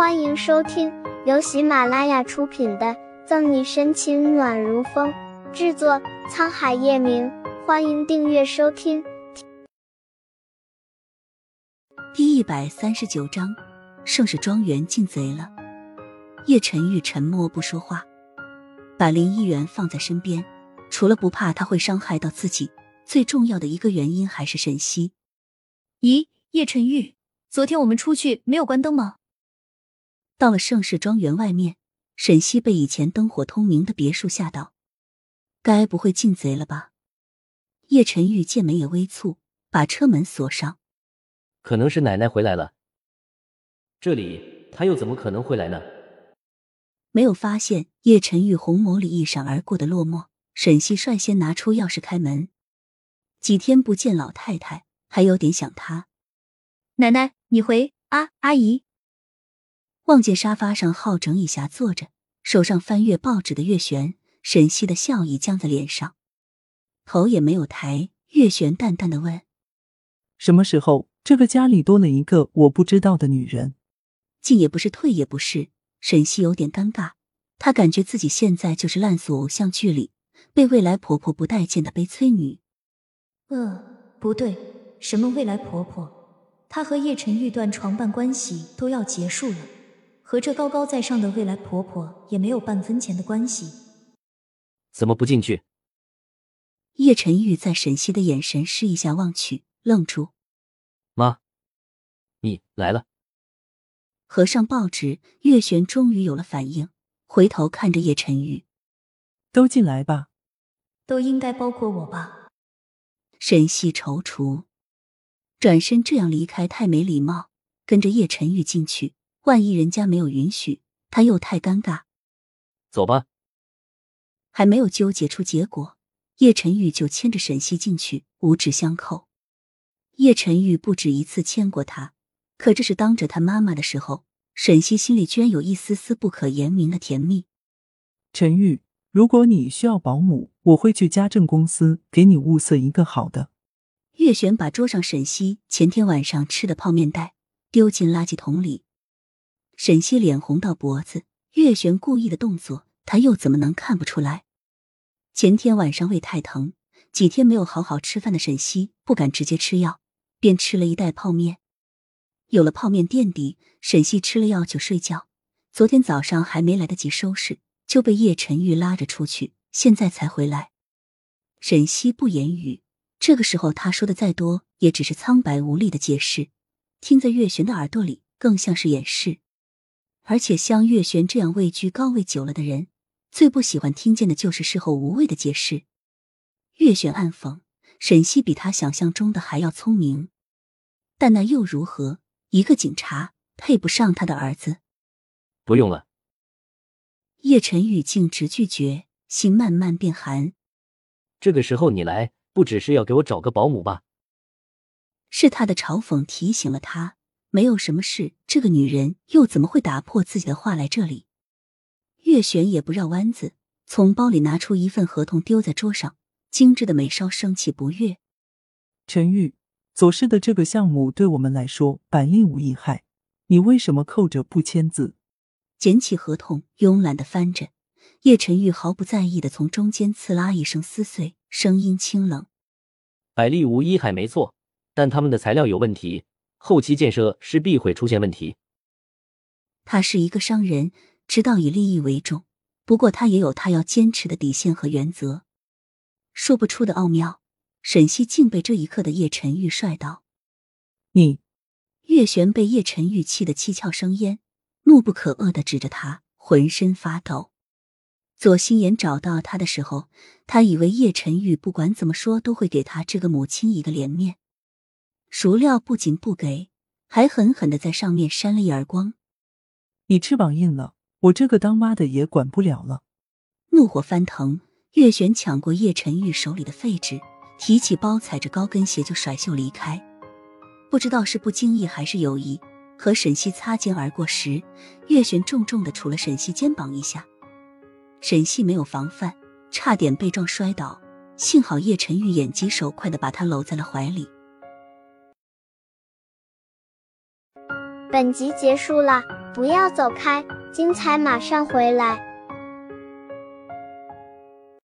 欢迎收听由喜马拉雅出品的《赠你深情暖如风》，制作沧海夜明。欢迎订阅收听。第一百三十九章，盛世庄园进贼了。叶晨玉沉默不说话，把林一元放在身边，除了不怕他会伤害到自己，最重要的一个原因还是沈西。咦，叶晨玉，昨天我们出去没有关灯吗？到了盛世庄园外面，沈西被以前灯火通明的别墅吓到，该不会进贼了吧？叶晨玉见眉也微蹙，把车门锁上。可能是奶奶回来了。这里他又怎么可能会来呢？没有发现叶晨玉红眸里一闪而过的落寞，沈西率先拿出钥匙开门。几天不见老太太，还有点想她。奶奶，你回啊，阿姨。望见沙发上好整以暇坐着，手上翻阅报纸的月璇，沈西的笑意僵在脸上，头也没有抬。月璇淡淡的问：“什么时候这个家里多了一个我不知道的女人？”进也不是，退也不是，沈西有点尴尬。她感觉自己现在就是烂俗偶像剧里被未来婆婆不待见的悲催女。呃，不对，什么未来婆婆？她和叶晨玉断床伴关系都要结束了。和这高高在上的未来婆婆也没有半分钱的关系，怎么不进去？叶晨玉在沈西的眼神示意下望去，愣住。妈，你来了。合上报纸，月璇终于有了反应，回头看着叶晨玉：“都进来吧。”都应该包括我吧？沈西踌躇，转身这样离开太没礼貌，跟着叶晨玉进去。万一人家没有允许，他又太尴尬。走吧。还没有纠结出结果，叶晨玉就牵着沈西进去，五指相扣。叶晨玉不止一次牵过他，可这是当着他妈妈的时候，沈西心里居然有一丝丝不可言明的甜蜜。陈玉，如果你需要保姆，我会去家政公司给你物色一个好的。月璇把桌上沈西前天晚上吃的泡面袋丢进垃圾桶里。沈西脸红到脖子，月璇故意的动作，他又怎么能看不出来？前天晚上胃太疼，几天没有好好吃饭的沈西不敢直接吃药，便吃了一袋泡面。有了泡面垫底，沈西吃了药就睡觉。昨天早上还没来得及收拾，就被叶晨玉拉着出去，现在才回来。沈西不言语，这个时候他说的再多，也只是苍白无力的解释，听在月璇的耳朵里，更像是掩饰。而且像月璇这样位居高位久了的人，最不喜欢听见的就是事后无谓的解释。月璇暗讽沈西比他想象中的还要聪明，但那又如何？一个警察配不上他的儿子。不用了。叶晨宇径直拒绝，心慢慢变寒。这个时候你来，不只是要给我找个保姆吧？是他的嘲讽提醒了他。没有什么事，这个女人又怎么会打破自己的话来这里？月璇也不绕弯子，从包里拿出一份合同丢在桌上，精致的眉梢升起不悦。陈玉，左氏的这个项目对我们来说百利无一害，你为什么扣着不签字？捡起合同，慵懒的翻着。叶晨玉毫不在意的从中间刺啦一声撕碎，声音清冷：“百利无一害，没错，但他们的材料有问题。”后期建设势必会出现问题。他是一个商人，知道以利益为重，不过他也有他要坚持的底线和原则。说不出的奥妙，沈西竟被这一刻的叶晨玉帅到。你，月璇被叶晨玉气得七窍生烟，怒不可遏的指着他，浑身发抖。左心言找到他的时候，他以为叶晨玉不管怎么说都会给他这个母亲一个脸面。孰料不仅不给，还狠狠的在上面扇了一耳光。你翅膀硬了，我这个当妈的也管不了了。怒火翻腾，月璇抢过叶晨玉手里的废纸，提起包，踩着高跟鞋就甩袖离开。不知道是不经意还是有意，和沈西擦肩而过时，月璇重重的杵了沈西肩膀一下。沈西没有防范，差点被撞摔倒，幸好叶晨玉眼疾手快的把他搂在了怀里。本集结束了。不要走开，精彩马上回来。